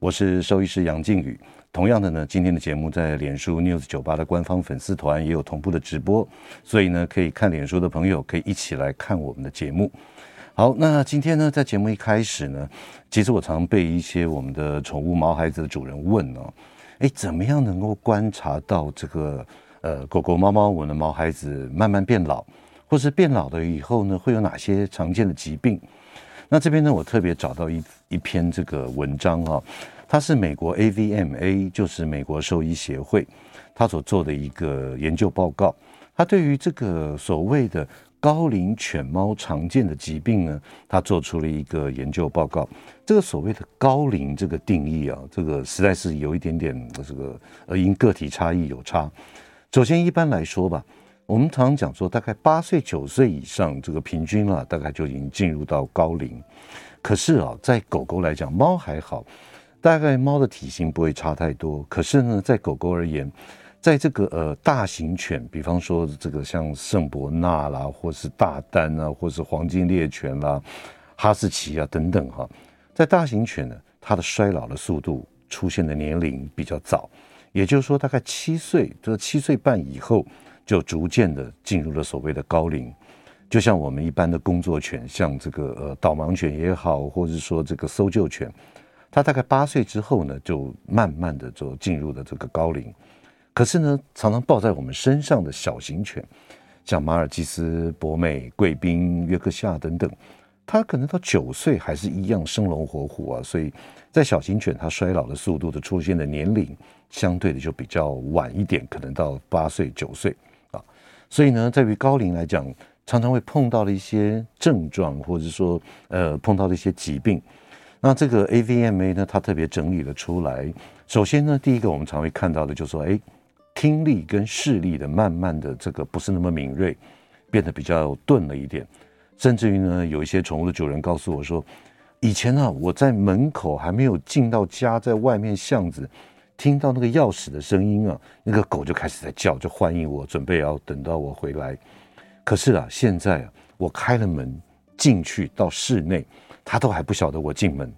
我是兽医师杨靖宇。同样的呢，今天的节目在脸书 News 酒吧的官方粉丝团也有同步的直播，所以呢，可以看脸书的朋友可以一起来看我们的节目。好，那今天呢，在节目一开始呢，其实我常被一些我们的宠物毛孩子的主人问哦，哎，怎么样能够观察到这个呃狗狗、猫猫我的毛孩子慢慢变老，或是变老了以后呢，会有哪些常见的疾病？那这边呢，我特别找到一一篇这个文章啊。它是美国 AVMA，就是美国兽医协会，他所做的一个研究报告。他对于这个所谓的高龄犬猫常见的疾病呢，他做出了一个研究报告。这个所谓的高龄这个定义啊，这个实在是有一点点这个呃，因个体差异有差。首先，一般来说吧，我们常常讲说，大概八岁九岁以上，这个平均啊，大概就已经进入到高龄。可是啊，在狗狗来讲，猫还好。大概猫的体型不会差太多，可是呢，在狗狗而言，在这个呃大型犬，比方说这个像圣伯纳啦，或是大丹啊，或是黄金猎犬啦、哈士奇啊等等哈，在大型犬呢，它的衰老的速度出现的年龄比较早，也就是说大概七岁，这七岁半以后就逐渐的进入了所谓的高龄，就像我们一般的工作犬，像这个呃导盲犬也好，或者说这个搜救犬。它大概八岁之后呢，就慢慢的就进入了这个高龄。可是呢，常常抱在我们身上的小型犬，像马尔济斯、博美、贵宾、约克夏等等，它可能到九岁还是一样生龙活虎啊。所以在小型犬，它衰老的速度的出现的年龄，相对的就比较晚一点，可能到八岁、九岁。所以呢，在于高龄来讲，常常会碰到的一些症状，或者说呃碰到的一些疾病。那这个 AVMA 呢，它特别整理了出来。首先呢，第一个我们常会看到的就是说，哎，听力跟视力的慢慢的这个不是那么敏锐，变得比较钝了一点。甚至于呢，有一些宠物的主人告诉我说，以前啊，我在门口还没有进到家，在外面巷子听到那个钥匙的声音啊，那个狗就开始在叫，就欢迎我，准备要等到我回来。可是啊，现在啊，我开了门进去到室内。他都还不晓得我进门，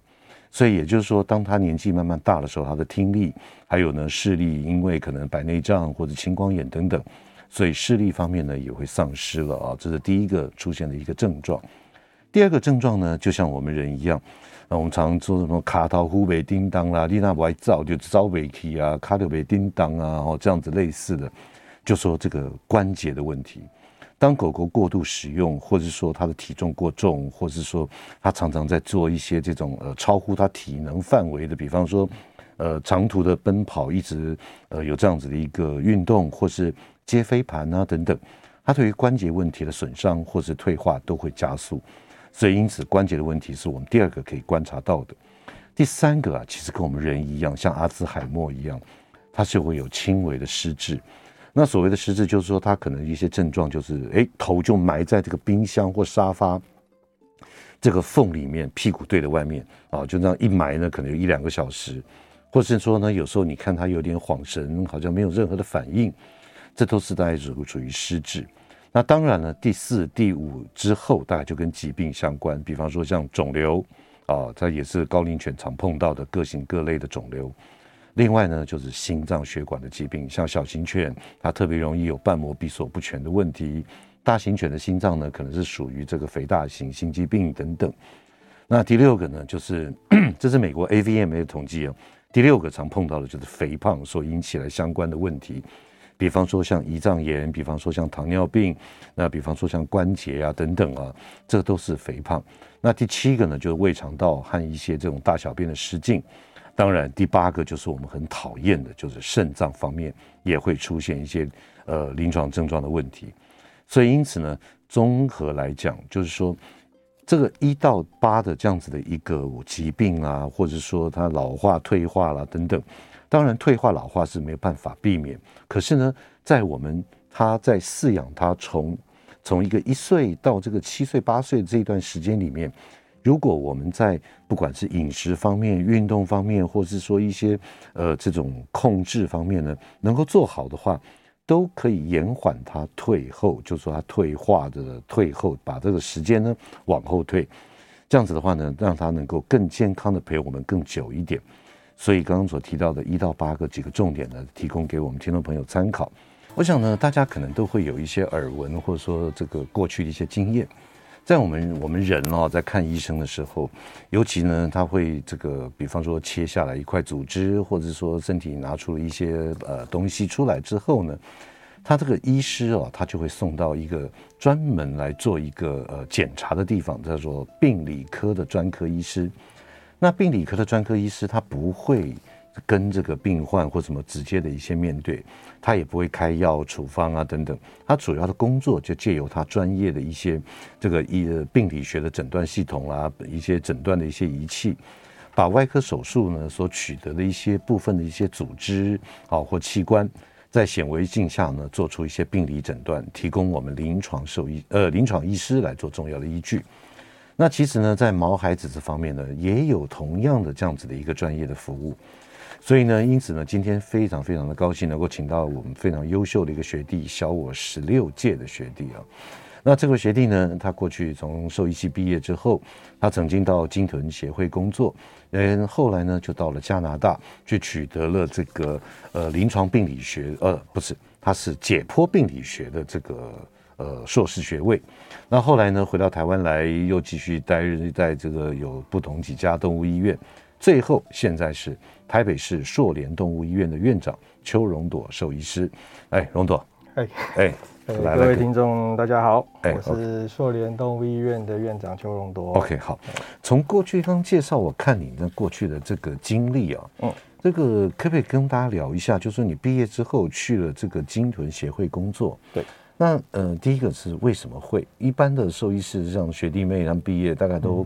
所以也就是说，当他年纪慢慢大的时候，他的听力还有呢视力，因为可能白内障或者青光眼等等，所以视力方面呢也会丧失了啊，这是第一个出现的一个症状。第二个症状呢，就像我们人一样，那我们常说什么卡桃呼贝叮当啦，丽娜不爱照就招尾气啊，卡特贝叮当啊，哦这样子类似的，就说这个关节的问题。当狗狗过度使用，或者说它的体重过重，或者说它常常在做一些这种呃超乎它体能范围的，比方说呃长途的奔跑，一直呃有这样子的一个运动，或是接飞盘啊等等，它对于关节问题的损伤或是退化都会加速。所以因此关节的问题是我们第二个可以观察到的。第三个啊，其实跟我们人一样，像阿兹海默一样，它是会有轻微的失智。那所谓的失智，就是说他可能一些症状就是，哎，头就埋在这个冰箱或沙发这个缝里面，屁股对着外面啊，就这样一埋呢，可能有一两个小时，或是说呢，有时候你看他有点恍神，好像没有任何的反应，这都是大概属属于失智。那当然了，第四、第五之后，大概就跟疾病相关，比方说像肿瘤啊，它也是高龄犬常碰到的各型各类的肿瘤。另外呢，就是心脏血管的疾病，像小型犬，它特别容易有瓣膜闭锁不全的问题；大型犬的心脏呢，可能是属于这个肥大型心肌病等等。那第六个呢，就是 这是美国 AVMA 的统计哦，第六个常碰到的就是肥胖所引起来相关的问题，比方说像胰脏炎，比方说像糖尿病，那比方说像关节啊等等啊，这都是肥胖。那第七个呢，就是胃肠道和一些这种大小便的失禁。当然，第八个就是我们很讨厌的，就是肾脏方面也会出现一些呃临床症状的问题。所以因此呢，综合来讲，就是说这个一到八的这样子的一个疾病啊，或者说它老化、退化啦等等，当然退化老化是没有办法避免，可是呢，在我们他在饲养他从从一个一岁到这个七岁八岁这一段时间里面，如果我们在不管是饮食方面、运动方面，或是说一些呃这种控制方面呢，能够做好的话，都可以延缓它退后，就说它退化的退后，把这个时间呢往后退，这样子的话呢，让它能够更健康的陪我们更久一点。所以刚刚所提到的一到八个几个重点呢，提供给我们听众朋友参考。我想呢，大家可能都会有一些耳闻，或者说这个过去的一些经验。在我们我们人哦，在看医生的时候，尤其呢，他会这个，比方说切下来一块组织，或者说身体拿出了一些呃东西出来之后呢，他这个医师哦，他就会送到一个专门来做一个呃检查的地方，叫做病理科的专科医师。那病理科的专科医师他不会。跟这个病患或什么直接的一些面对，他也不会开药处方啊等等，他主要的工作就借由他专业的一些这个医病理学的诊断系统啦，一些诊断的一些仪器，把外科手术呢所取得的一些部分的一些组织啊或器官，在显微镜下呢做出一些病理诊断，提供我们临床兽医呃临床医师来做重要的依据。那其实呢，在毛孩子这方面呢，也有同样的这样子的一个专业的服务。所以呢，因此呢，今天非常非常的高兴能够请到我们非常优秀的一个学弟，小我十六届的学弟啊。那这位学弟呢，他过去从兽医系毕业之后，他曾经到鲸豚协会工作，嗯，后来呢就到了加拿大去取得了这个呃临床病理学，呃不是，他是解剖病理学的这个呃硕士学位。那后来呢回到台湾来，又继续待在这个有不同几家动物医院。最后，现在是台北市硕联动物医院的院长邱荣朵兽医师。哎，荣朵，哎哎，各位听众大家好，哎，我是硕联动物医院的院长邱荣朵。OK，好。从过去刚介绍，我看你的过去的这个经历啊，嗯，这个可不可以跟大家聊一下？就是说你毕业之后去了这个鲸豚协会工作，对。那呃，第一个是为什么会？一般的兽医师像学弟妹他们毕业，大概都。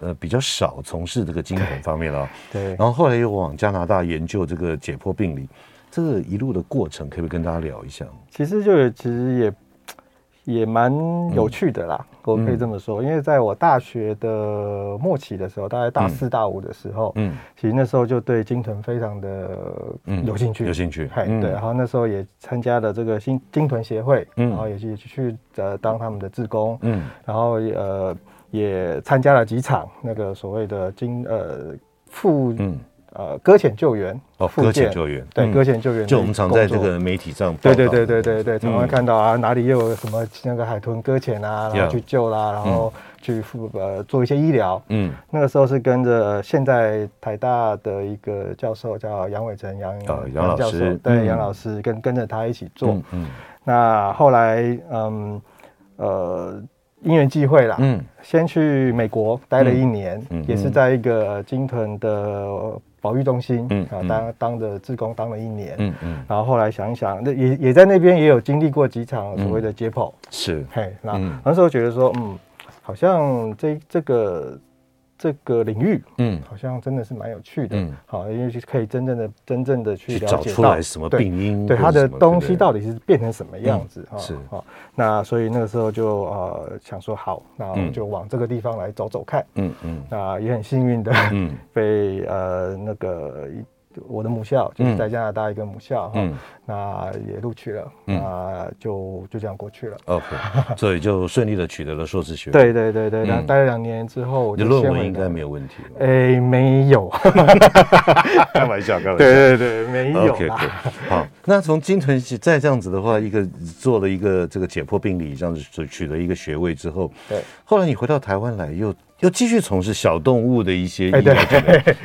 呃，比较少从事这个精神方面了，对。然后后来又往加拿大研究这个解剖病理，这个一路的过程，可不可以跟大家聊一下？其实就其实也也蛮有趣的啦，嗯、我可以这么说，因为在我大学的末期的时候，大概大四大五的时候，嗯，其实那时候就对鲸豚非常的有兴趣，有兴趣，嘿，对。然后那时候也参加了这个新鲸豚协会，嗯，然后也去去呃当他们的志工，嗯，然后呃。也参加了几场那个所谓的鲸呃复嗯呃搁浅救援哦搁浅救援对搁浅救援就我们常在这个媒体上对对对对对对常常看到啊哪里又有什么那个海豚搁浅啊然后去救啦然后去复呃做一些医疗嗯。那个时候是跟着现在台大的一个教授叫杨伟成杨杨老师对杨老师跟跟着他一起做嗯那后来嗯呃。因缘际会啦，嗯，先去美国待了一年，嗯，也是在一个金豚的保育中心，嗯，啊，当当的志工当了一年，嗯嗯，然后后来想一想，那也也在那边也有经历过几场所谓的解剖，是，嘿，那那时候觉得说，嗯，好像这这个。这个领域，嗯，好像真的是蛮有趣的，嗯，好，因为可以真正的、真正的去了解到找出来什么病因，对，对它的东西到底是变成什么样子，哈，是，好，那所以那个时候就呃想说，好，那我们就往这个地方来走走看，嗯嗯，那也很幸运的，嗯，被呃那个。我的母校就是在加拿大一个母校哈，嗯、那也录取了，嗯、那就就这样过去了。OK，所以就顺利的取得了硕士学位。对对对对，那、嗯、待了两年之后，你的论文应该没有问题。哎、欸，没有，开玩笑，开玩笑。对对对，没有。OK，好。那从金豚再这样子的话，一个做了一个这个解剖病理，这样子取得一个学位之后，对，后来你回到台湾来又。又继续从事小动物的一些医疗，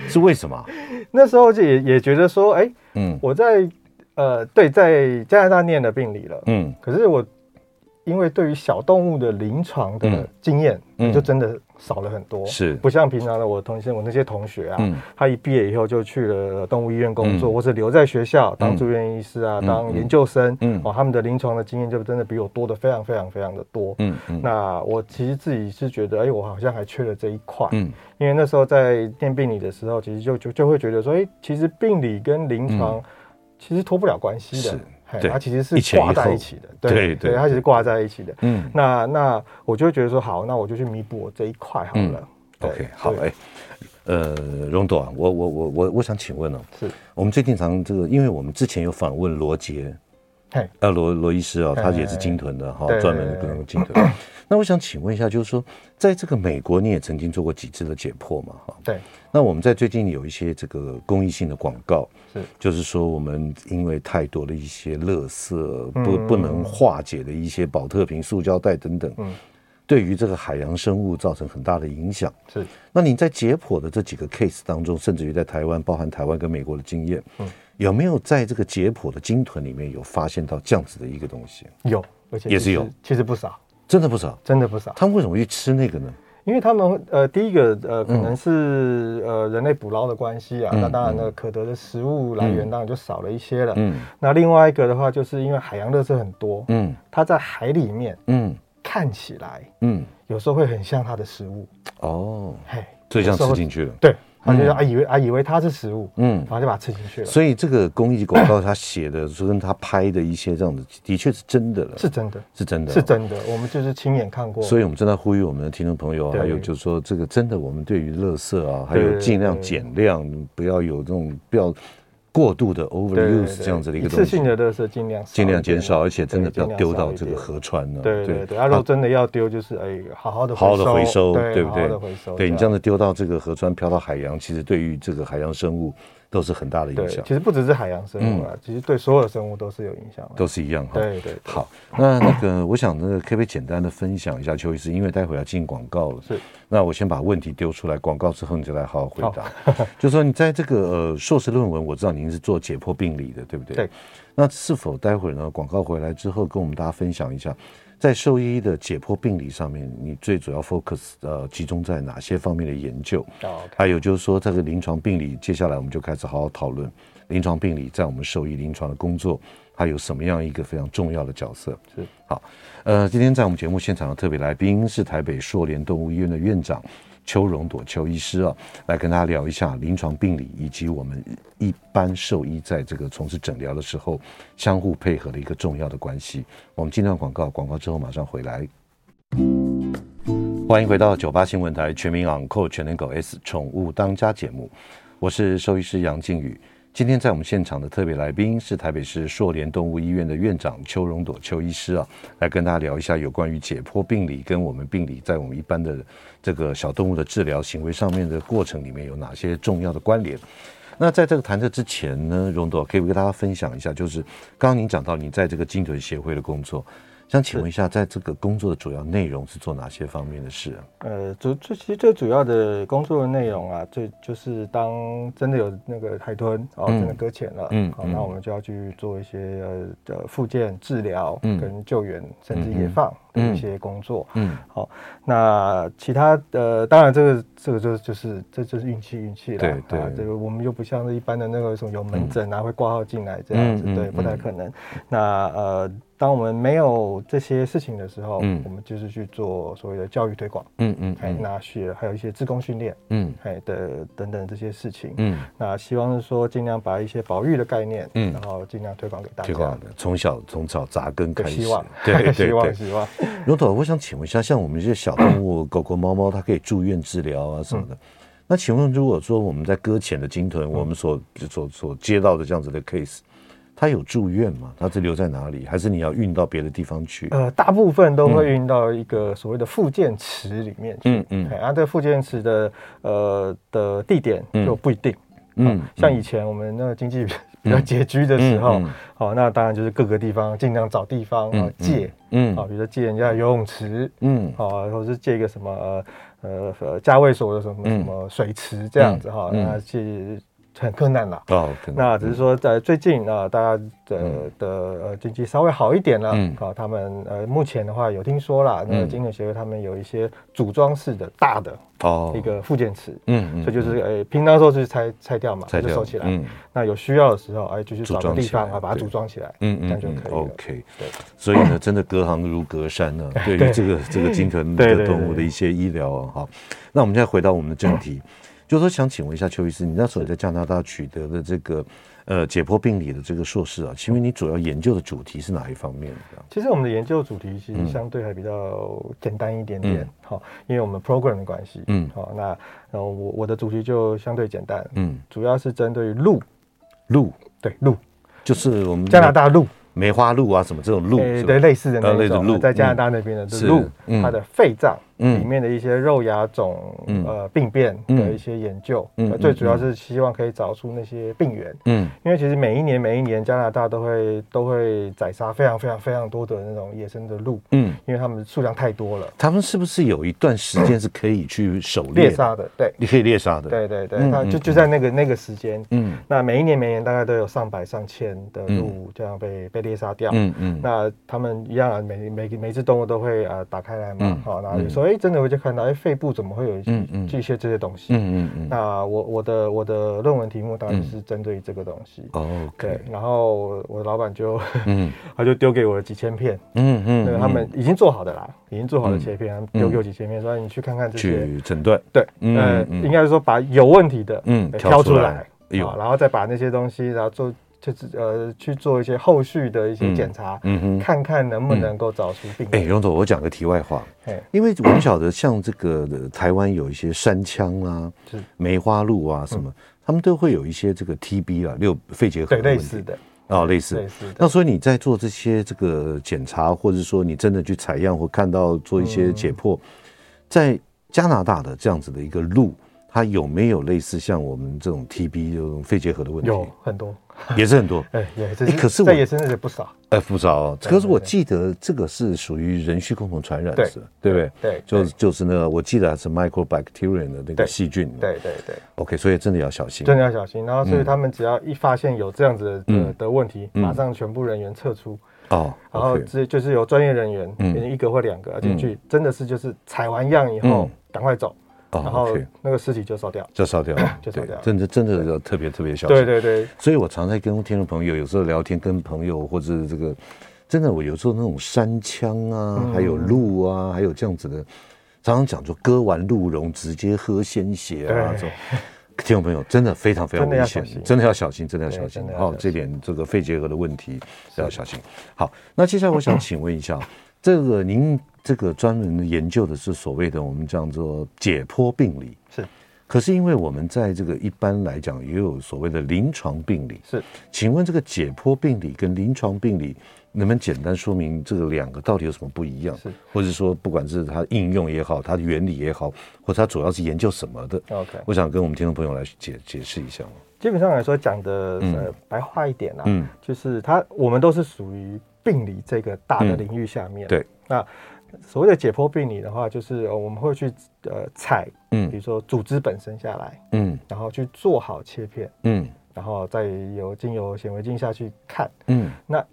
是为什么？那时候就也也觉得说，哎，嗯，我在呃，对，在加拿大念的病理了，嗯，可是我因为对于小动物的临床的经验，就真的少了很多，是。不像平常的我同学，我那些同学啊，嗯、他一毕业以后就去了动物医院工作，嗯、或是留在学校当住院医师啊，嗯、当研究生，嗯，哦，他们的临床的经验就真的比我多的非常非常非常的多，嗯。嗯。那我其实自己是觉得，哎、欸，我好像还缺了这一块，嗯，因为那时候在念病理的时候，其实就就就会觉得说，哎、欸，其实病理跟临床其实脱不了关系的。对，它其实是挂在一起的，对对，它其实挂在一起的。嗯，那那我就会觉得说，好，那我就去弥补我这一块好了。OK，好，哎，呃，荣朵啊，我我我我我想请问哦，是我们最近常这个，因为我们之前有访问罗杰，哎，呃，罗罗医师啊，他也是鲸豚的哈，专门跟鲸豚。那我想请问一下，就是说，在这个美国，你也曾经做过几次的解剖嘛？哈，对。那我们在最近有一些这个公益性的广告，是，就是说我们因为太多的一些垃圾不不能化解的一些保特瓶、塑胶袋等等，嗯，对于这个海洋生物造成很大的影响。是。那你在解剖的这几个 case 当中，甚至于在台湾，包含台湾跟美国的经验，嗯，有没有在这个解剖的鲸豚里面有发现到这样子的一个东西？有，而且也是有，其实不少。真的不少，真的不少。他们为什么会去吃那个呢？因为他们呃，第一个呃，可能是呃人类捕捞的关系啊。嗯、那当然，那个可得的食物来源当然就少了一些了。嗯。那另外一个的话，就是因为海洋垃圾很多。嗯。它在海里面，嗯，看起来，嗯，有时候会很像它的食物。哦。嘿，所以这样吃进去了。对。他就说啊以为啊以为它是食物，嗯，然后就把它吃进去了。所以这个公益广告他写的，说 跟他拍的一些这样的，的确是真的了，是真的，是真的，是真的。我们就是亲眼看过。所以我们正在呼吁我们的听众朋友，还有就是说，这个真的，我们对于垃圾啊，还有尽量减量，不要有这种不要。过度的 overuse 这样子的一个东西，一次性的垃圾尽量尽量减少，而且真的不要丢到这个河川了。对对。对，如果真的要丢，就是哎，好好的好好的回收，对不对？对你这样。子丢到这个河川，漂到海洋，其实对于这个海洋生物都是很大的影响。其实不只是海洋生物啊，其实对所有的生物都是有影响，都是一样哈。对对。好，那那个，我想那个可不可以简单的分享一下邱医师，因为待会要进广告了。是。那我先把问题丢出来，广告之后你就来好好回答。就是说，你在这个呃硕士论文，我知道您是做解剖病理的，对不对？对。那是否待会儿呢？广告回来之后，跟我们大家分享一下，在兽医的解剖病理上面，你最主要 focus 呃集中在哪些方面的研究？哦。Okay、还有就是说，这个临床病理，接下来我们就开始好好讨论临床病理在我们兽医临床的工作，它有什么样一个非常重要的角色？是。好。呃，今天在我们节目现场的特别来宾是台北硕联动物医院的院长邱荣朵邱医师啊，来跟大家聊一下临床病理以及我们一般兽医在这个从事诊疗的时候相互配合的一个重要的关系。我们进段广告，广告之后马上回来。欢迎回到九八新闻台全民昂扣全能狗 S 宠物当家节目，我是兽医师杨靖宇。今天在我们现场的特别来宾是台北市硕联动物医院的院长邱荣朵邱医师啊，来跟大家聊一下有关于解剖病理跟我们病理在我们一般的这个小动物的治疗行为上面的过程里面有哪些重要的关联。那在这个谈这之前呢，荣朵可以跟大家分享一下，就是刚刚您讲到你在这个精准协会的工作。想请问一下，在这个工作的主要内容是做哪些方面的事啊？呃，主最其实最主要的工作的内容啊，最就是当真的有那个海豚哦，真的搁浅了，嗯，好，那我们就要去做一些呃的复健治疗，嗯，跟救援，甚至野放的一些工作，嗯，好，那其他的当然这个这个就就是这就是运气运气了，对。对，这个我们又不像是一般的那个什么有门诊啊会挂号进来这样子，对，不太可能。那呃。当我们没有这些事情的时候，嗯，我们就是去做所谓的教育推广，嗯嗯，还拿学，还有一些志工训练，嗯，还的等等这些事情，嗯，那希望是说尽量把一些保育的概念，嗯，然后尽量推广给大家，推广的，从小从早扎根开始，希望，对对对，希望 希望。荣朵，我想请问一下，像我们这些小动物，狗狗、猫猫，它可以住院治疗啊什么的，那请问如果说我们在搁浅的鲸豚，我们所所所接到的这样子的 case。他有住院吗？他是留在哪里？还是你要运到别的地方去？呃，大部分都会运到一个所谓的复健池里面去。嗯嗯。然后这个复健池的呃的地点就不一定。嗯。像以前我们那个经济比较拮据的时候，好，那当然就是各个地方尽量找地方啊借。嗯。好，比如说借人家游泳池。嗯。好，或者是借一个什么呃呃家卫所的什么什么水池这样子哈，那借。很困难了。哦，那只是说在最近啊，大家的的呃经济稍微好一点了。嗯，啊，他们呃目前的话有听说了，那个精准协会他们有一些组装式的大的哦一个附件池。嗯，所以就是呃平常时候是拆拆掉嘛，就收起来。嗯，那有需要的时候哎就去找个地方啊把它组装起来。嗯嗯，这样就可以了。OK，对。所以呢，真的隔行如隔山呢。对于这个这个鲸豚的动物的一些医疗啊，好，那我们现在回到我们的正题。就是说，想请问一下邱医师，你那时候在加拿大取得的这个呃解剖病理的这个硕士啊，请问你主要研究的主题是哪一方面？其实我们的研究主题其实相对还比较简单一点点，好、嗯，因为我们 program 的关系，嗯，好，那然后我我的主题就相对简单，嗯，主要是针对鹿，鹿，对，鹿，就是我们加拿大鹿。梅花鹿啊，什么这种鹿？对，类似的那种鹿，在加拿大那边的鹿，它的肺脏里面的一些肉芽肿呃病变的一些研究，最主要是希望可以找出那些病源。嗯，因为其实每一年每一年加拿大都会都会宰杀非常非常非常多的那种野生的鹿。嗯，因为它们数量太多了。他们是不是有一段时间是可以去狩猎杀的？对，你可以猎杀的。对对对，那就就在那个那个时间。嗯，那每一年每年大概都有上百上千的鹿这样被被猎杀掉。嗯嗯，那他们一样啊，每每每只动物都会呃打开来嘛，好，那有时候哎真的我就看到哎肺部怎么会有一些这些这些东西，嗯嗯嗯，那我我的我的论文题目当然是针对这个东西，哦，对，然后我的老板就，嗯，他就丢给我了几千片，嗯嗯，那个他们已经做好的啦，已经做好的切片，丢给我几千片，说你去看看这些，去诊断，对，嗯，应该是说把有问题的嗯挑出来，好，然后再把那些东西然后做。就是呃去做一些后续的一些检查，嗯哼，看看能不能够找出病。哎，荣总，我讲个题外话，因为我们晓得像这个台湾有一些山羌啊，是。梅花鹿啊什么，他们都会有一些这个 TB 啊，六肺结核类似的。哦，类似。那所以你在做这些这个检查，或者说你真的去采样或看到做一些解剖，在加拿大的这样子的一个鹿，它有没有类似像我们这种 TB 这种肺结核的问题？有很多。也是很多，哎，也是。可是我也是那些不少，哎，不少。可是我记得这个是属于人畜共同传染的，对不对？对，就就是那个，我记得是 microbacterium 的那个细菌。对对对。OK，所以真的要小心，真的要小心。然后，所以他们只要一发现有这样子的的问题，马上全部人员撤出。哦。然后这就是有专业人员，一个或两个进去，真的是就是采完样以后赶快走。然后那个尸体就烧掉，就烧掉，就烧掉。真的真的要特别特别小心。对对对。所以我常在跟听众朋友有时候聊天，跟朋友或者这个，真的我有时候那种山羌啊，还有鹿啊，还有这样子的，常常讲说割完鹿茸直接喝鲜血啊，这种听众朋友真的非常非常危险，真的要小心，真的要小心。好，这点这个肺结核的问题要小心。好，那接下来我想请问一下，这个您。这个专门研究的是所谓的我们叫做解剖病理，是。可是因为我们在这个一般来讲也有所谓的临床病理，是。请问这个解剖病理跟临床病理，能不能简单说明这个两个到底有什么不一样？是。或者说，不管是它应用也好，它的原理也好，或者它主要是研究什么的？OK。我想跟我们听众朋友来解解释一下。基本上来说，讲的呃白话一点啊，嗯，就是它我们都是属于病理这个大的领域下面。对。那所谓的解剖病理的话，就是我们会去呃采，嗯，比如说组织本身下来，嗯，然后去做好切片，嗯，然后再由经由显微镜下去看，嗯，那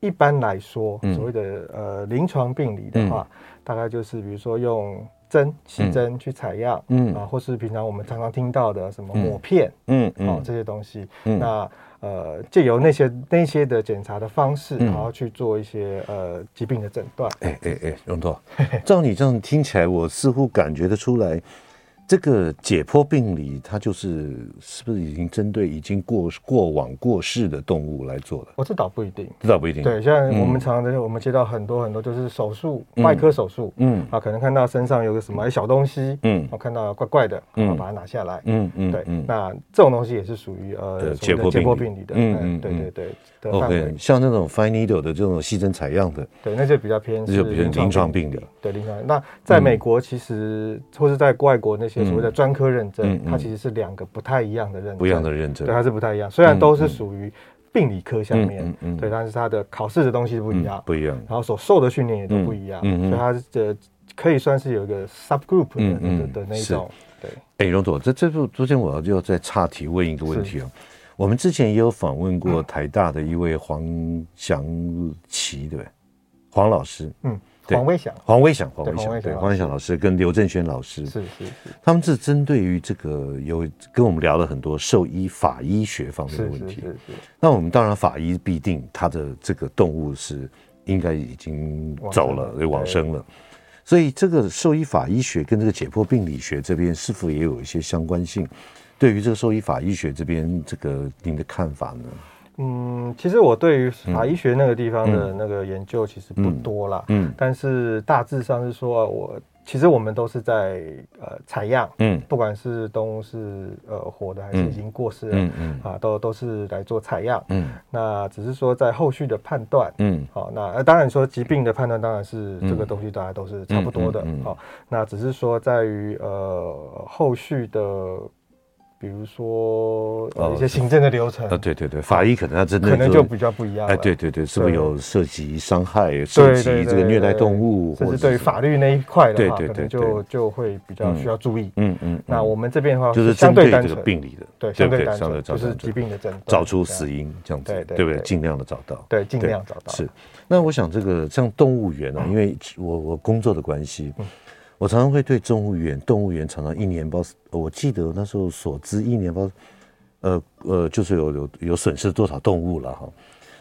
一般来说，所谓的呃临床病理的话，大概就是比如说用针、细针去采样，嗯。啊，或是平常我们常常听到的什么抹片，嗯嗯，这些东西，那。呃，借由那些那些的检查的方式，然后去做一些呃疾病的诊断。哎哎哎，荣总，照你这样听起来，我似乎感觉得出来。这个解剖病理，它就是是不是已经针对已经过过往过世的动物来做的？我这倒不一定，这倒不一定。对，像我们常常我们接到很多很多，就是手术，外科手术，嗯，啊，可能看到身上有个什么小东西，嗯，我看到怪怪的，嗯，把它拿下来，嗯嗯，对，那这种东西也是属于呃解剖解剖病理的，嗯对对对。OK，像那种 fine needle 的这种细针采样的，对，那就比较偏，那就比较临床病理。对，临床。那在美国，其实或是在外国那些。所谓的专科认证，它其实是两个不太一样的认证，不一样的认证，对，它是不太一样。虽然都是属于病理科下面，对，但是它的考试的东西不一样，不一样。然后所受的训练也都不一样，所以它的可以算是有一个 subgroup 的的那种对。哎，荣总，这这部昨天我要就要再岔题问一个问题哦。我们之前也有访问过台大的一位黄祥奇，对？黄老师，嗯。黄威祥，黄威祥，黄威祥，对，黄威祥老师跟刘正轩老师，是是是，他们是针对于这个有跟我们聊了很多兽医法医学方面的问题。那我们当然法医必定他的这个动物是应该已经走了，对，往生了。所以这个兽医法医学跟这个解剖病理学这边是否也有一些相关性？对于这个兽医法医学这边，这个您的看法呢？嗯，其实我对于法医学那个地方的那个研究其实不多啦。嗯，嗯，但是大致上是说，我其实我们都是在呃采样，嗯，不管是动物是呃活的还是已经过世了，嗯嗯，啊，都都是来做采样，嗯，那只是说在后续的判断，嗯，好，那当然说疾病的判断当然是这个东西大家都是差不多的，好，那只是说在于呃后续的。比如说呃一些行政的流程啊，对对对，法医可能要真的可能就比较不一样。哎，对对对，是不是有涉及伤害、涉及这个虐待动物，或者对于法律那一块的话，可能就就会比较需要注意。嗯嗯。那我们这边的话，就是针对这个病理的，对，相对单纯，就是疾病的诊断，找出死因这样子，对不对？尽量的找到，对，尽量找到。是。那我想这个像动物园啊，因为我我工作的关系。我常常会对动物园，动物园常常一年包，我记得那时候所知一年包，呃呃，就是有有有损失多少动物了哈。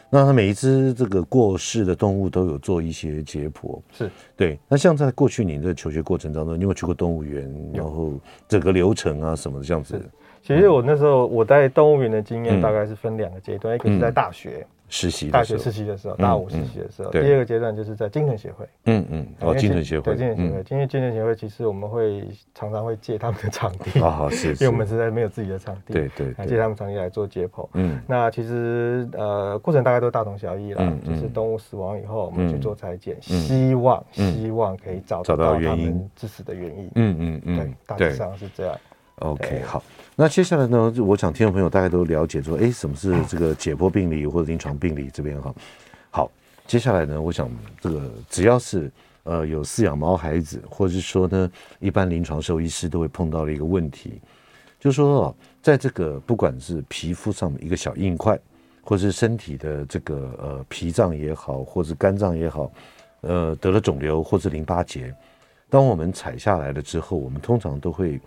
那他每一只这个过世的动物都有做一些解剖，是对。那像在过去你的求学过程当中，你有去过动物园？然后整个流程啊什么这样子？其实我那时候我在动物园的经验大概是分两个阶段，一个是在大学。实习大学实习的时候，大五实习的时候，第二个阶段就是在精神协会。嗯嗯，哦，精神协会，对精神协会，因为精神协会其实我们会常常会借他们的场地 啊，是，因为我们实在没有自己的场地，对对，借他们场地来做解剖。嗯，那其实呃过程大概都大同小异啦，就是动物死亡以后，我们去做裁剪，希望希望可以找到他们致死的原因。嗯嗯嗯，对，大致上是这样。OK，好。那接下来呢？我想听众朋友大概都了解说，哎，什么是这个解剖病理或者临床病理这边哈？好，接下来呢，我想这个只要是呃有饲养毛孩子，或者是说呢，一般临床兽医师都会碰到的一个问题，就是说哦，在这个不管是皮肤上的一个小硬块，或者是身体的这个呃脾脏也好，或是肝脏也好，呃得了肿瘤或是淋巴结，当我们采下来了之后，我们通常都会。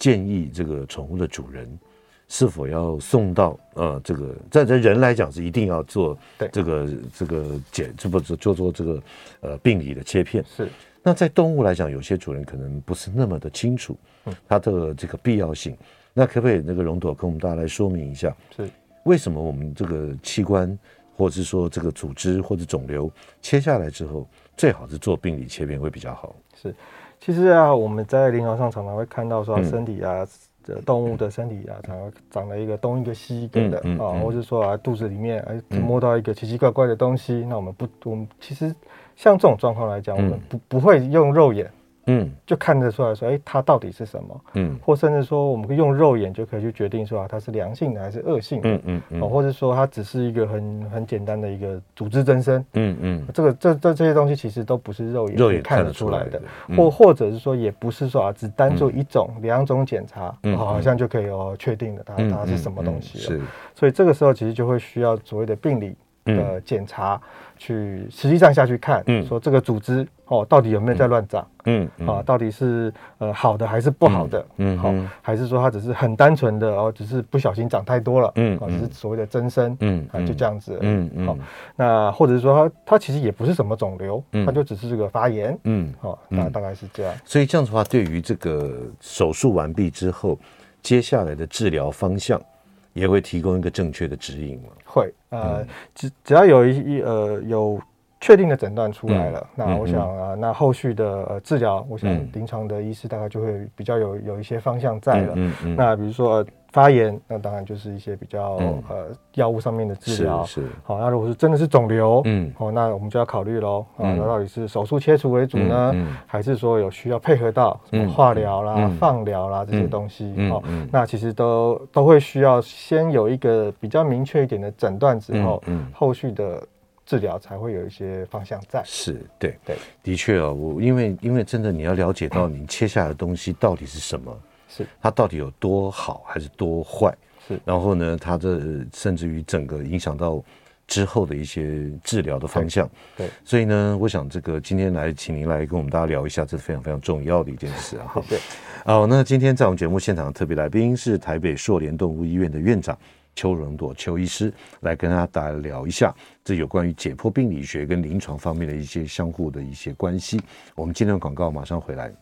建议这个宠物的主人是否要送到呃这个，在这人来讲是一定要做这个这个检，这不是做做这个呃病理的切片。是。那在动物来讲，有些主人可能不是那么的清楚，它的这个必要性。那可不可以那个荣朵跟我们大家来说明一下？是。为什么我们这个器官，或者是说这个组织或者肿瘤切下来之后，最好是做病理切片会比较好？是。其实啊，我们在临床上常常会看到说，身体啊，动物的身体啊，常常长了一个东一个西一个的啊，嗯嗯嗯、或者说啊，肚子里面哎摸到一个奇奇怪怪的东西，嗯、那我们不，我们其实像这种状况来讲，我们不不会用肉眼。嗯，就看得出来说，哎、欸，它到底是什么？嗯，或甚至说，我们可以用肉眼就可以去决定说啊，它是良性的还是恶性的？嗯嗯嗯，或者说它只是一个很很简单的一个组织增生。嗯嗯，这个这这这些东西其实都不是肉眼肉眼看得出来的，或或者是说也不是说啊，只单做一种两种检查，好像就可以哦确定的它它是什么东西了。是，所以这个时候其实就会需要所谓的病理的检查。去实际上下去看，嗯，说这个组织哦，到底有没有在乱长，嗯，啊，到底是呃好的还是不好的，嗯，好，还是说它只是很单纯的哦，只是不小心长太多了，嗯，啊，只是所谓的增生，嗯，啊，就这样子，嗯嗯，好，那或者是说它它其实也不是什么肿瘤，它就只是这个发炎，嗯，好，那大概是这样。所以这样子的话，对于这个手术完毕之后，接下来的治疗方向。也会提供一个正确的指引吗？会，呃，只只要有一一呃有确定的诊断出来了，那我想啊，那后续的呃治疗，我想临床的医师大概就会比较有有一些方向在了。嗯嗯。那比如说。发炎，那当然就是一些比较、嗯、呃药物上面的治疗。是，是好，那如果是真的是肿瘤，嗯，好，那我们就要考虑喽。啊，那到底是手术切除为主呢，还是说有需要配合到什么化疗啦、嗯、放疗啦这些东西？好，那其实都都会需要先有一个比较明确一点的诊断之后，嗯，嗯后续的治疗才会有一些方向在。是对对，的确哦，我因为因为真的你要了解到你切下来的东西到底是什么。是它到底有多好还是多坏？是，然后呢，它这甚至于整个影响到之后的一些治疗的方向。对，对，所以呢，我想这个今天来请您来跟我们大家聊一下，这是非常非常重要的一件事啊。好，对，好，那今天在我们节目现场的特别来宾是台北硕联动物医院的院长。邱荣朵邱医师来跟大家聊一下，这有关于解剖病理学跟临床方面的一些相互的一些关系。我们今天的广告马上回来，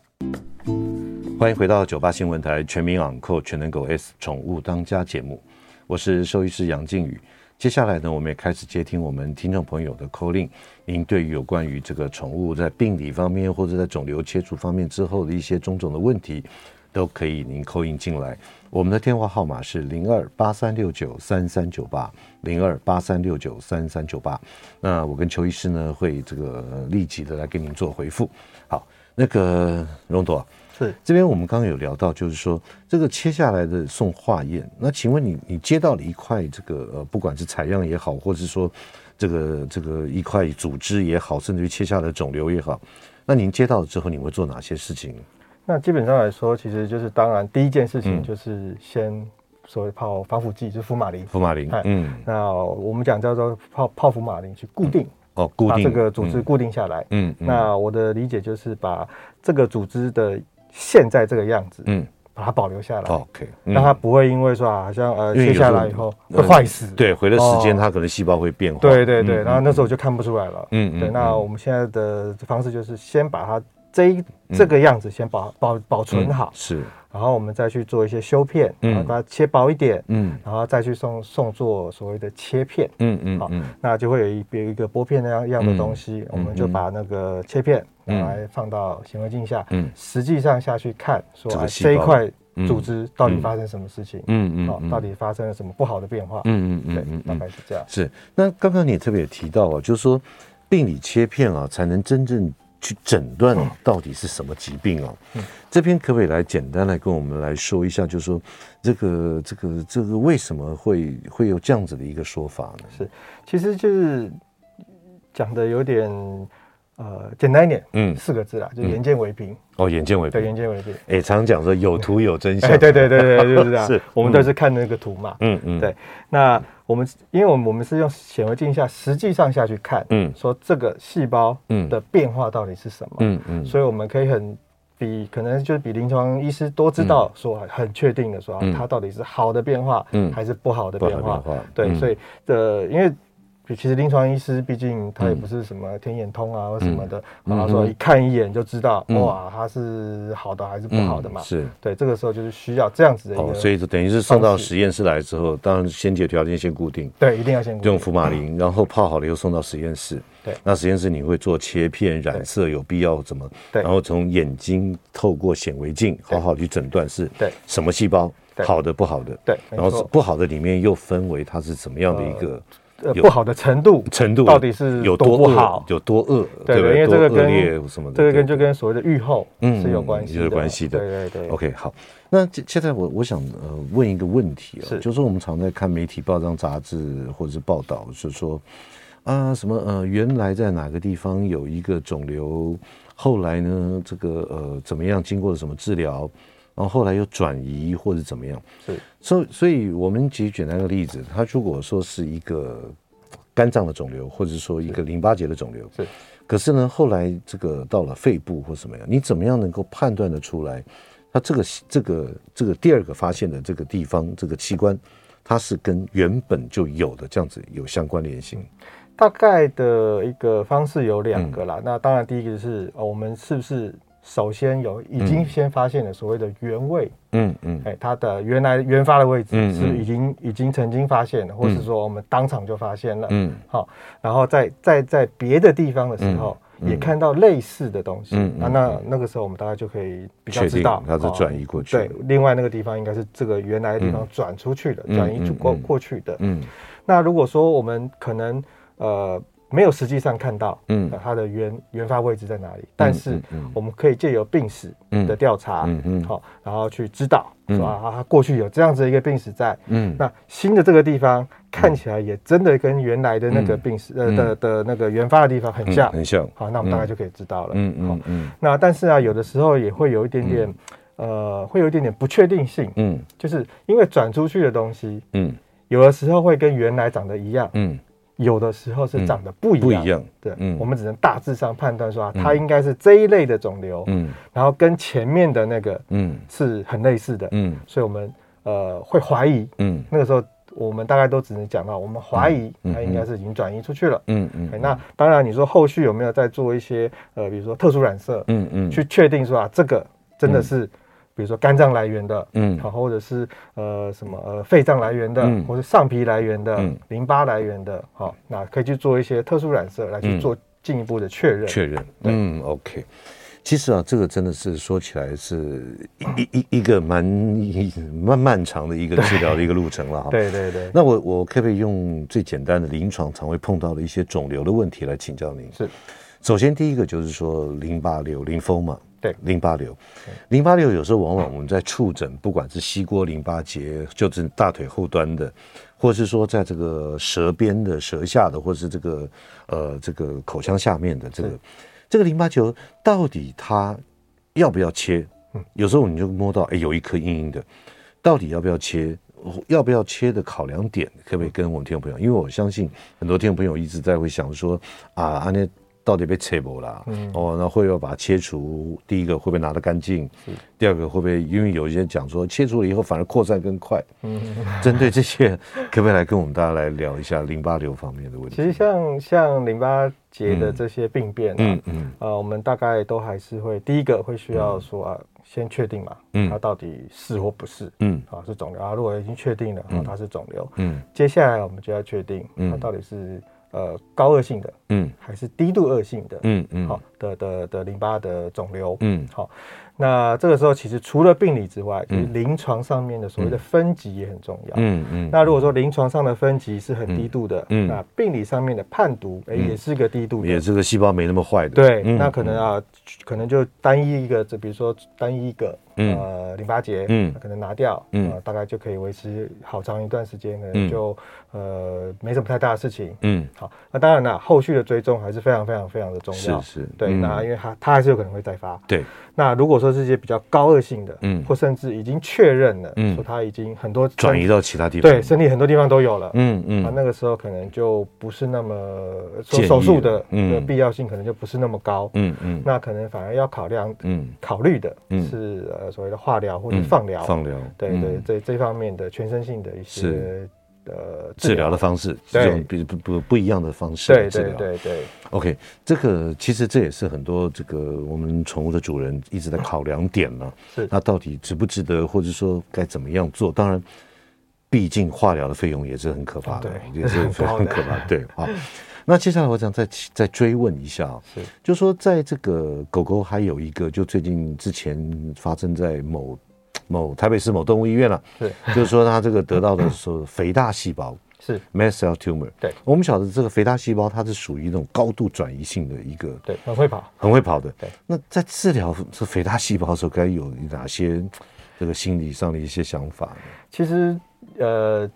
欢迎回到九八新闻台全民昂扣全能狗 S 宠物当家节目，我是兽医师杨静宇。接下来呢，我们也开始接听我们听众朋友的 call in，您对于有关于这个宠物在病理方面或者在肿瘤切除方面之后的一些种种的问题，都可以您 call in 进来。我们的电话号码是零二八三六九三三九八零二八三六九三三九八。那我跟邱医师呢会这个立即的来给您做回复。好，那个荣朵是这边我们刚刚有聊到，就是说这个切下来的送化验。那请问你你接到了一块这个呃，不管是采样也好，或者是说这个这个一块组织也好，甚至于切下来的肿瘤也好，那您接到了之后，你会做哪些事情？那基本上来说，其实就是当然第一件事情就是先所谓泡防腐剂，就是福马林。福马林，嗯，那我们讲叫做泡泡福马林去固定，哦，固定把这个组织固定下来。嗯，那我的理解就是把这个组织的现在这个样子，嗯，把它保留下来。OK，让它不会因为说啊，好像呃切下来以后会坏死。对，回了时间它可能细胞会变化。对对对，然后那时候就看不出来了。嗯，对，那我们现在的方式就是先把它。这一这个样子先保保保存好，是，然后我们再去做一些修片，嗯，把它切薄一点，嗯，然后再去送送做所谓的切片，嗯嗯，好，那就会有一有一个玻片那样样的东西，我们就把那个切片拿来放到显微镜下，嗯，实际上下去看，说这一块组织到底发生什么事情，嗯嗯，好，到底发生了什么不好的变化，嗯嗯嗯，对，大概是这样。是，那刚刚你也特别提到啊，就是说病理切片啊，才能真正。去诊断到底是什么疾病哦？嗯，这边可不可以来简单来跟我们来说一下，就是说这个这个这个为什么会会有这样子的一个说法呢？是，其实就是讲的有点呃简单一点，嗯，四个字啦，就眼见为凭。哦，眼见为凭，对，眼见为凭。哎，常讲说有图有真相，对对对对，就是这样。是，我们都是看那个图嘛，嗯嗯，对，那。我们因为我们我们是用显微镜下实际上下去看，嗯，说这个细胞的变化到底是什么，嗯嗯，所以我们可以很比可能就是比临床医师多知道说很确定的说它到底是好的变化，嗯，还是不好的变化，对，所以的因为。其实临床医师毕竟他也不是什么天眼通啊或什么的，然后说一看一眼就知道哇，他是好的还是不好的嘛？是。对，这个时候就是需要这样子的一个，所以等于是送到实验室来之后，当然先决条件先固定，对，一定要先固定用福马林，然后泡好了以后送到实验室，对，那实验室你会做切片染色，有必要怎么？对，然后从眼睛透过显微镜好好去诊断是对。什么细胞，好的不好的，对，然后不好的里面又分为它是怎么样的一个。呃，不好的程度程度到底是有多不好，有多恶？对对，因为这个跟什么的，这个跟就跟所谓的预后是有关系，有关系的。对对对。OK，好，那现在我我想呃问一个问题啊，就是我们常在看媒体报章杂志或者是报道，就是说啊什么呃原来在哪个地方有一个肿瘤，后来呢这个呃怎么样经过了什么治疗？然后后来又转移或者怎么样？是，所以所以我们举简单的例子，他如果说是一个肝脏的肿瘤，或者说一个淋巴结的肿瘤，是，可是呢，后来这个到了肺部或什么样，你怎么样能够判断得出来，它这个这个这个第二个发现的这个地方这个器官，它是跟原本就有的这样子有相关联性？大概的一个方式有两个啦。嗯、那当然第一个是我们是不是？首先有已经先发现了所谓的原位，嗯嗯，哎，它的原来原发的位置是已经已经曾经发现了，或是说我们当场就发现了，嗯，好，然后在在在别的地方的时候也看到类似的东西，那那那个时候我们大概就可以比较知道它是转移过去，对，另外那个地方应该是这个原来的地方转出去的，转移过过去的，嗯，那如果说我们可能呃。没有实际上看到，嗯，它的原原发位置在哪里？但是我们可以借由病史的调查，嗯嗯，好，然后去知道，说啊，它过去有这样子一个病史在，嗯，那新的这个地方看起来也真的跟原来的那个病史呃的的那个原发的地方很像，很像，好，那我们大概就可以知道了，嗯嗯嗯。那但是啊，有的时候也会有一点点呃，会有一点点不确定性，嗯，就是因为转出去的东西，嗯，有的时候会跟原来长得一样，嗯，有的时候是长得不一样，不一样，对，嗯，我们只能大致上判断说啊，它应该是这一类的肿瘤，嗯，然后跟前面的那个，嗯，是很类似的，嗯，所以我们呃会怀疑，嗯，那个时候。我们大概都只能讲到，我们怀疑它应该是已经转移出去了。嗯嗯。那当然，你说后续有没有再做一些呃，比如说特殊染色，嗯嗯，去确定说啊，这个真的是，比如说肝脏来源的，嗯，好，或者是呃什么呃肺脏来源的，或者上皮来源的，淋巴来源的，好，那可以去做一些特殊染色来去做进一步的确认。确认。嗯，OK。其实啊，这个真的是说起来是一一一一个蛮蛮漫长的一个治疗的一个路程了哈。对对对。那我我可不可以用最简单的临床常会碰到的一些肿瘤的问题来请教您？是。首先第一个就是说淋巴瘤，lymphoma 嘛。对。淋巴瘤，淋巴瘤有时候往往我们在触诊，不管是膝锅淋巴结，就是大腿后端的，或者是说在这个舌边的、舌下的，或者是这个呃这个口腔下面的这个。这个淋巴球到底它要不要切？嗯，有时候你就摸到，哎，有一颗硬硬的，到底要不要切？要不要切的考量点，可不可以跟我们听众朋友？因为我相信很多听众朋友一直在会想说，啊，那。到底被切不啦？嗯，哦，那会不会把它切除？第一个会不会拿得干净？第二个会不会因为有一些讲说切除了以后反而扩散更快？嗯，针对这些，可不可以来跟我们大家来聊一下淋巴瘤方面的问题？其实像像淋巴结的这些病变，嗯嗯，啊，我们大概都还是会第一个会需要说啊，先确定嘛，嗯，它到底是或不是？嗯，啊，是肿瘤啊。如果已经确定了，啊它是肿瘤，嗯，接下来我们就要确定它到底是。呃，高恶性的，嗯，还是低度恶性的，嗯嗯，好的的的淋巴的肿瘤，嗯，好。那这个时候，其实除了病理之外，就是临床上面的所谓的分级也很重要。嗯嗯。那如果说临床上的分级是很低度的，嗯，那病理上面的判读，哎，也是个低度的，也是个细胞没那么坏的。对，那可能啊，可能就单一一个，就比如说单一一个呃淋巴结，嗯，可能拿掉，嗯，大概就可以维持好长一段时间，可能就呃没什么太大的事情。嗯，好。那当然了，后续的追踪还是非常非常非常的重要。是是。对，那因为它它还是有可能会再发。对。那如果说是一些比较高恶性的，嗯，或甚至已经确认了，嗯，说他已经很多转移到其他地方，对，身体很多地方都有了，嗯嗯，啊，那个时候可能就不是那么说手术的必要性可能就不是那么高，嗯嗯，那可能反而要考量，嗯，考虑的是呃所谓的化疗或者放疗，放疗，对对这这方面的全身性的一些。呃，治疗的方式，这种比不不不一样的方式对对对对。OK，这个其实这也是很多这个我们宠物的主人一直在考量点呢。是，那到底值不值得，或者说该怎么样做？当然，毕竟化疗的费用也是很可怕的，也是 非常可怕。对，好。那接下来我想再再追问一下啊，是，就说在这个狗狗还有一个，就最近之前发生在某。某台北市某动物医院了、啊，是，就是说它这个得到的是肥大细胞，是 mast cell tumor。对，我们晓得这个肥大细胞它是属于那种高度转移性的一个，对，很会跑，很会跑的。对，那在治疗这肥大细胞的时候，该有哪些这个心理上的一些想法呢？其实，呃，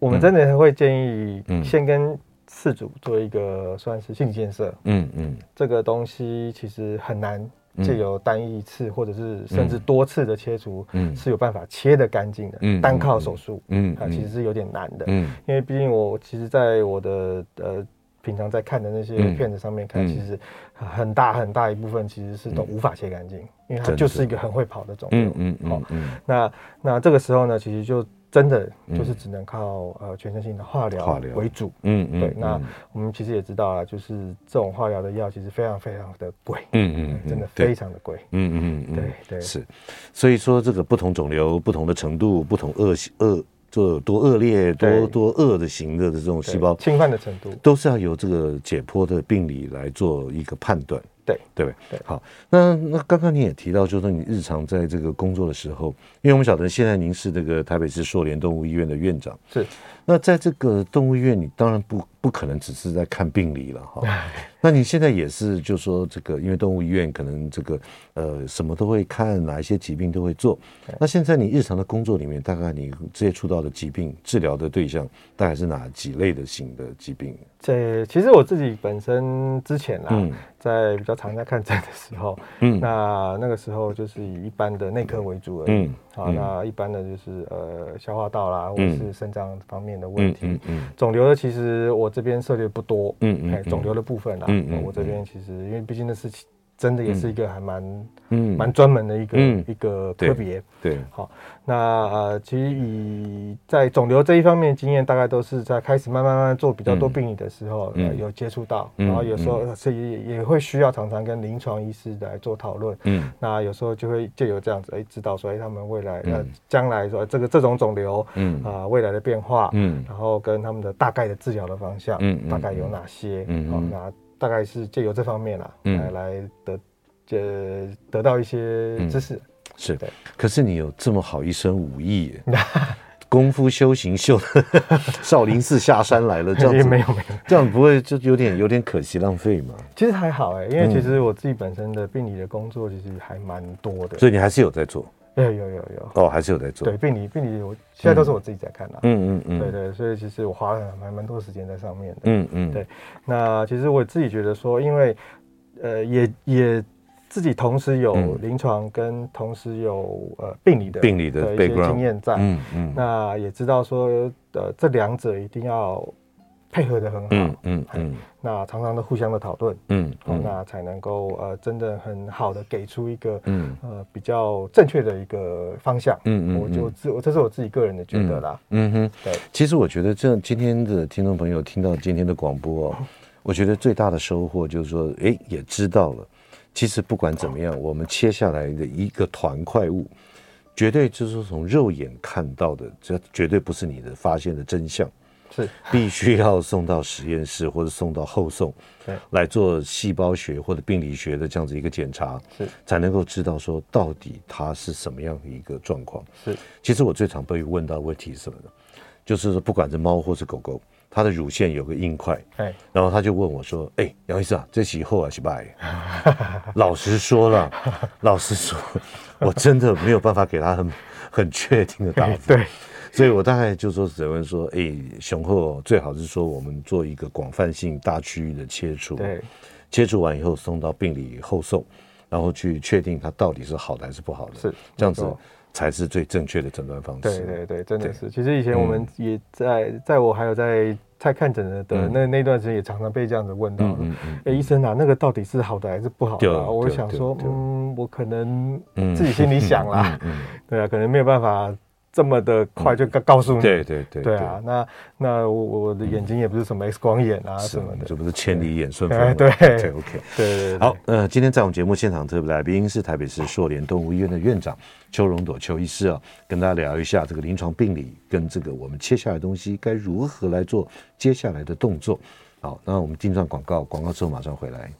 我们真的会建议先跟饲主做一个算是心理建设。嗯嗯，这个东西其实很难。借由单一次或者是甚至多次的切除，嗯，是有办法切得干净的。嗯，单靠手术，嗯，啊，其实是有点难的。嗯，因为毕竟我其实，在我的呃平常在看的那些片子上面看，其实很大很大一部分其实是都无法切干净，因为它就是一个很会跑的肿瘤。嗯嗯，好，那那这个时候呢，其实就。真的就是只能靠呃全身性的化疗为主，嗯嗯，对。那我们其实也知道啊，就是这种化疗的药其实非常非常的贵，嗯嗯，真的非常的贵，嗯嗯嗯，对对。是。所以说这个不同肿瘤、不同的程度、不同恶恶这多恶劣、多多恶的型的这种细胞侵犯的程度，都是要由这个解剖的病理来做一个判断。对对对，好，那那刚刚你也提到，就是说你日常在这个工作的时候，因为我们晓得现在您是这个台北市硕联动物医院的院长，是。那在这个动物医院，你当然不不可能只是在看病理了哈。那你现在也是，就说这个，因为动物医院可能这个呃什么都会看，哪一些疾病都会做。那现在你日常的工作里面，大概你接触到的疾病治疗的对象，大概是哪几类的型的疾病？这其实我自己本身之前啊，嗯、在比较常在看诊的时候，嗯，那那个时候就是以一般的内科为主而已。嗯，好，那一般的就是呃消化道啦，或者是肾脏方面的问题。嗯嗯，肿瘤的其实我这边涉猎不多。嗯嗯，肿瘤的部分啊。嗯嗯，我这边其实因为毕竟那是真的也是一个还蛮嗯。蛮专门的一个一个特别。对，好，那呃其实以在肿瘤这一方面经验，大概都是在开始慢慢慢慢做比较多病理的时候，有接触到，然后有时候是也也会需要常常跟临床医师来做讨论。嗯，那有时候就会就有这样子，哎，知道说哎他们未来呃将来说这个这种肿瘤，嗯。啊未来的变化，嗯，然后跟他们的大概的治疗的方向，嗯，大概有哪些，嗯，好那。大概是借由这方面啦，来、嗯、来得，呃，得到一些知识。嗯、是。的，可是你有这么好一身武艺，功夫修行秀的 少林寺下山来了，这样子。没有没有，这样不会就有点有点可惜浪费吗？其实还好哎，因为其实我自己本身的病理的工作其实还蛮多的，所以你还是有在做。有有有有哦，还是有在做。对，病理病理，我现在都是我自己在看的。嗯嗯嗯，对对，所以其实我花了蛮蛮多时间在上面的。嗯嗯，对。那其实我自己觉得说，因为呃，也也自己同时有临床跟同时有呃病理的病理的一些经验在。嗯嗯。那也知道说，呃，这两者一定要。配合的很好，嗯嗯嗯，那常常的互相的讨论，嗯，那才能够呃，真的很好的给出一个，嗯。呃，比较正确的一个方向，嗯嗯，我就自我这是我自己个人的觉得啦，嗯哼，对，其实我觉得这今天的听众朋友听到今天的广播，我觉得最大的收获就是说，哎，也知道了，其实不管怎么样，我们切下来的一个团块物，绝对就是从肉眼看到的，这绝对不是你的发现的真相。是必须要送到实验室或者送到后送，对，来做细胞学或者病理学的这样子一个检查，是才能够知道说到底它是什么样的一个状况。是，其实我最常被问到的问题是什么呢？就是说不管是猫或是狗狗，它的乳腺有个硬块，哎，然后他就问我说：“哎，杨医生啊，这是以后啊是败？” 老实说了，老实说，我真的没有办法给他很很确定的答复。对。所以我大概就说只能说，哎、欸，雄厚最好是说我们做一个广泛性大区域的切除，对，切除完以后送到病理后送，然后去确定它到底是好的还是不好的，是这样子才是最正确的诊断方式。对对对，真的是。其实以前我们也在，嗯、在我还有在在看诊的的那那段时间，也常常被这样子问到，嗯嗯，哎、欸，医生啊，那个到底是好的还是不好的？我想说，嗯，我可能自己心里想啦，嗯，对啊，可能没有办法。这么的快就告告诉你，对对对，对啊，那那我我的眼睛也不是什么 X 光眼啊什么的，这不是千里眼顺风耳。对 对 OK，对。好，呃，今天在我们节目现场特别来宾是台北市硕联动物医院的院长邱荣朵邱医师啊，跟大家聊一下这个临床病理跟这个我们切下来的东西该如何来做接下来的动作。好，那我们进段广告，广告之后马上回来。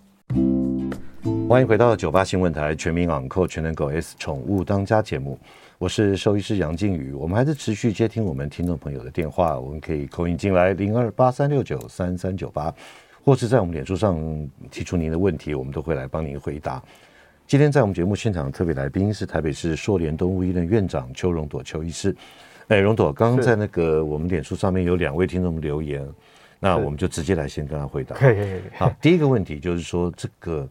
欢迎回到九八新闻台全民昂扣全能狗 S 宠物当家节目。我是兽医师杨靖宇，我们还是持续接听我们听众朋友的电话，我们可以扣音进来零二八三六九三三九八，或是在我们脸书上提出您的问题，我们都会来帮您回答。今天在我们节目现场的特别来宾是台北市硕联动物医院院长邱荣朵邱医师。哎，荣朵，刚刚在那个我们脸书上面有两位听众留言，那我们就直接来先跟他回答。可以。好，第一个问题就是说这个。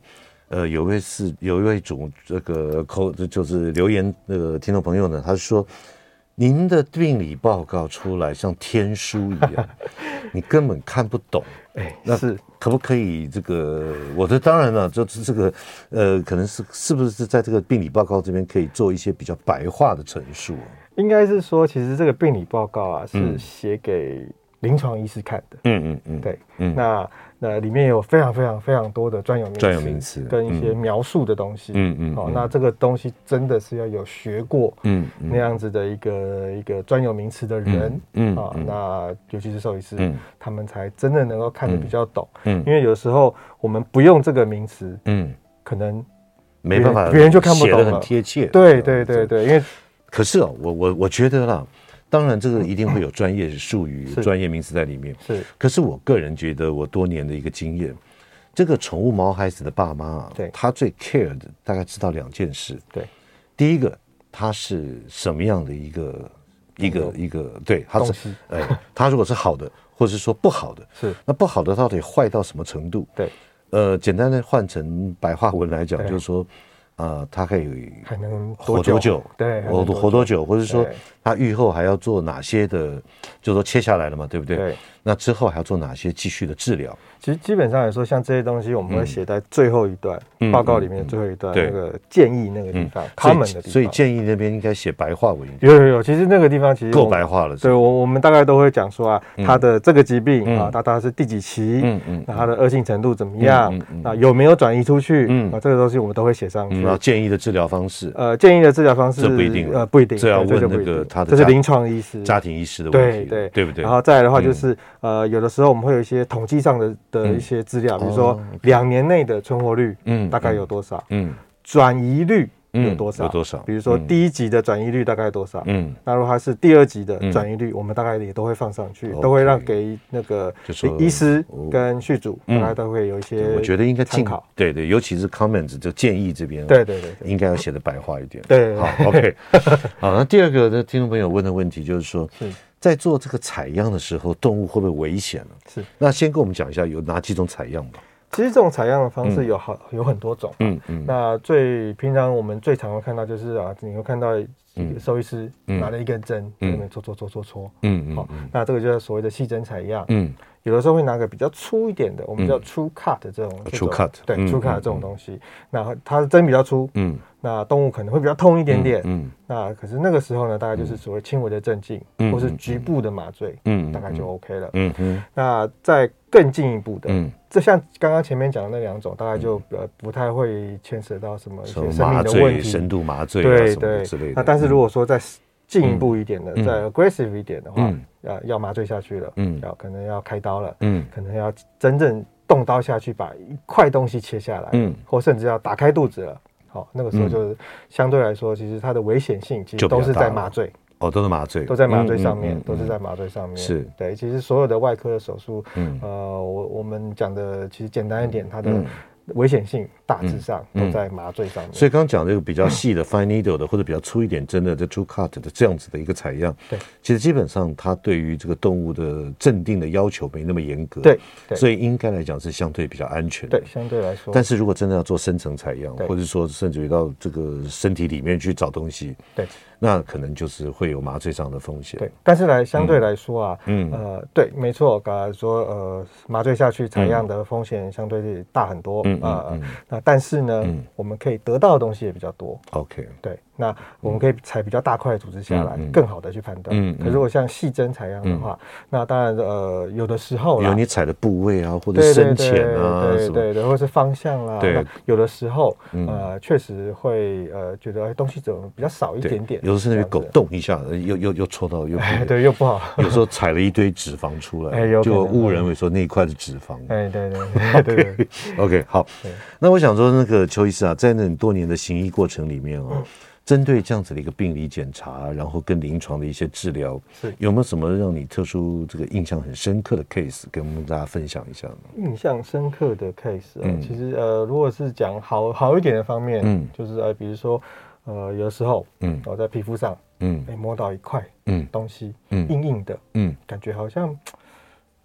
呃，有位是有一位主这个口就是留言那个听众朋友呢，他说您的病理报告出来像天书一样，你根本看不懂。哎，那是可不可以这个？我的当然了，就是这个呃，可能是是不是在这个病理报告这边可以做一些比较白话的陈述？应该是说，其实这个病理报告啊，是写给临床医师看的。嗯嗯嗯，对，嗯那。那里面有非常非常非常多的专有名词，专有名词跟一些描述的东西。嗯嗯。好，那这个东西真的是要有学过，嗯，那样子的一个一个专有名词的人，嗯啊，那尤其是兽医师，嗯，他们才真的能够看得比较懂。嗯，因为有时候我们不用这个名词，嗯，可能没办法，别人就看不懂了。很贴切。对对对对，因为可是哦，我我我觉得啦，当然这个一定会有专业术语、专业名词在里面。是，可是我个人觉得，我多年的一个经验，这个宠物毛孩子的爸妈啊，对，他最 care 的大概知道两件事。对，第一个，他是什么样的一个一个一个，对，他是哎，他如果是好的，或者是说不好的，是那不好的到底坏到什么程度？对，呃，简单的换成白话文来讲，就是说。啊，他可以还能活多久？对，活活多久？或者说他愈后还要做哪些的？就说切下来了嘛，对不对？对。那之后还要做哪些继续的治疗？其实基本上来说，像这些东西，我们会写在最后一段报告里面，最后一段那个建议那个地方，他们的地方。所以建议那边应该写白话文。有有有，其实那个地方其实够白话了。对，我我们大概都会讲说啊，他的这个疾病啊，大概是第几期？嗯嗯。那他的恶性程度怎么样？啊，有没有转移出去？嗯，啊，这个东西我们都会写上去。然后建议的治疗方式。呃，建议的治疗方式这不一定，呃，不一定。这要问那个他的，这是临床医师、家庭医师的问题，对对对不对？然后再来的话就是呃，有的时候我们会有一些统计上的的一些资料，比如说。两年内的存活率，嗯，大概有多少？嗯，转移率有多少？有多少？比如说第一级的转移率大概多少？嗯，那如果它是第二级的转移率，我们大概也都会放上去，都会让给那个医师跟续主，大家都会有一些。我觉得应该参考，对对，尤其是 comments 就建议这边，对对对，应该要写的白话一点。对，好，OK，好。那第二个的听众朋友问的问题就是说，在做这个采样的时候，动物会不会危险呢？是。那先跟我们讲一下有哪几种采样吧。其实这种采样的方式有好有很多种，嗯嗯。那最平常我们最常会看到就是啊，你会看到兽医师拿了一根针在那边戳戳戳戳戳，嗯嗯。好，那这个就是所谓的细针采样，嗯。有的时候会拿个比较粗一点的，我们叫 true cut 这种，true cut，对，true cut 这种东西。那它的针比较粗，嗯。那动物可能会比较痛一点点，嗯。那可是那个时候呢，大概就是所谓轻微的镇静，或是局部的麻醉，嗯，大概就 OK 了，嗯嗯。那在更进一步的，嗯，这像刚刚前面讲的那两种，大概就呃不太会牵涉到什么一些生命的问题，深度麻醉，对对之类的。那但是如果说再进一步一点的，再 aggressive 一点的话，要要麻醉下去了，嗯，要可能要开刀了，嗯，可能要真正动刀下去把一块东西切下来，嗯，或甚至要打开肚子了，好，那个时候就是相对来说，其实它的危险性其实都是在麻醉。哦，都是麻醉，都在麻醉上面，都是在麻醉上面。是。对，其实所有的外科的手术，呃，我我们讲的其实简单一点，它的危险性大致上都在麻醉上面。所以刚刚讲这个比较细的 fine needle 的，或者比较粗一点针的这 true cut 的这样子的一个采样，对，其实基本上它对于这个动物的镇定的要求没那么严格，对，所以应该来讲是相对比较安全。对，相对来说。但是如果真的要做深层采样，或者说甚至于到这个身体里面去找东西，对。那可能就是会有麻醉上的风险。对，但是来相对来说啊，嗯，呃，对，没错，刚才说呃，麻醉下去采样的风险相对是大很多，嗯啊，那但是呢，我们可以得到的东西也比较多。OK，对。那我们可以采比较大块的组织下来，更好的去判断。嗯，可如果像细针采样的话，那当然呃，有的时候有你采的部位啊，或者深浅啊，对对对，或者是方向啊，对，有的时候呃，确实会呃觉得东西怎么比较少一点点。有的是狗动一下，又又又戳到又对又不好。有时候采了一堆脂肪出来，就误认为说那一块是脂肪。哎，对对对 对。OK，好。那我想说，那个邱医师啊，在那多年的行医过程里面哦。针对这样子的一个病理检查，然后跟临床的一些治疗，是。有没有什么让你特殊这个印象很深刻的 case，跟我们大家分享一下呢？印象深刻的 case 啊，嗯、其实呃，如果是讲好好一点的方面，嗯，就是呃，比如说呃，有的时候，嗯，我在皮肤上，嗯，哎，摸到一块，嗯，东西，嗯，硬硬的，嗯，感觉好像。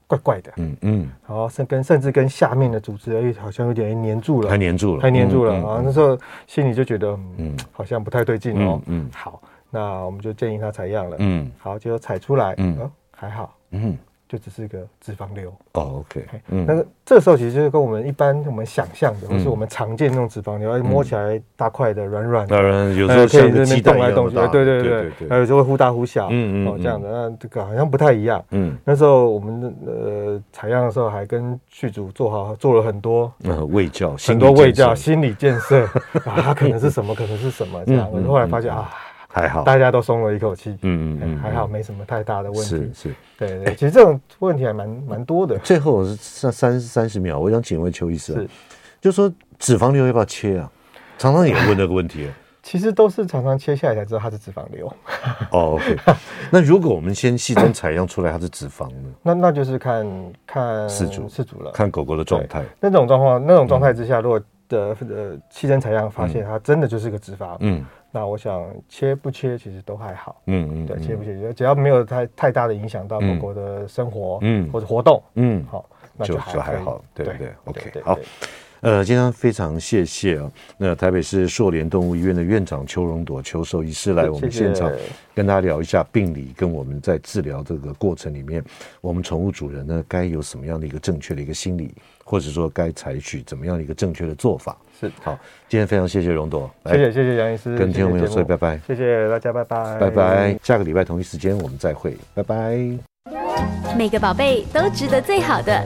怪怪的，嗯嗯，然后甚跟甚至跟下面的组织，哎，好像有点黏住了，还黏住了，还黏住了啊！那时候心里就觉得，嗯，好像不太对劲哦。嗯，好，那我们就建议他采样了。嗯，好，结果采出来，嗯，还好，嗯。就只是一个脂肪瘤。哦，OK，嗯，那个这时候其实就是跟我们一般我们想象的，或是我们常见那种脂肪瘤，摸起来大块的、软软的，当然有时候可以动来动去，对对对对，还有时候会忽大忽小，嗯嗯，哦这样的，那这个好像不太一样，嗯，那时候我们呃采样的时候还跟剧组做好做了很多呃卫教，很多卫教心理建设 啊，它可能是什么，可能是什么这样，我后来发现啊。还好，大家都松了一口气。嗯嗯嗯，还好，没什么太大的问题。是是，对对，其实这种问题还蛮蛮多的。最后是三三三十秒，我想请问邱医师，是，就说脂肪瘤要不要切啊？常常也问这个问题。其实都是常常切下来才知道它是脂肪瘤。哦，OK。那如果我们先细针采样出来它是脂肪呢？那那就是看看饲主饲主了，看狗狗的状态。那种状况，那种状态之下，如果的呃细针采样发现它真的就是个脂肪，嗯，那我想切不切其实都还好，嗯嗯，对，切不切只要没有太太大的影响到狗狗的生活，嗯，或者活动，嗯，好，那就就还好，对对，OK，好。呃，今天非常谢谢啊，那台北市硕联动物医院的院长邱荣朵邱兽医师来我们现场，跟大家聊一下病理跟我们在治疗这个过程里面，我们宠物主人呢该有什么样的一个正确的一个心理，或者说该采取怎么样的一个正确的做法。是，好，今天非常谢谢荣朵，谢谢谢谢杨医师，跟听众朋友说拜拜，谢谢大家，拜拜，拜拜，下个礼拜同一时间我们再会，拜拜。每个宝贝都值得最好的。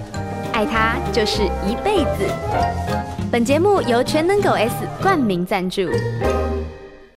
爱他就是一辈子。本节目由全能狗 S 冠名赞助。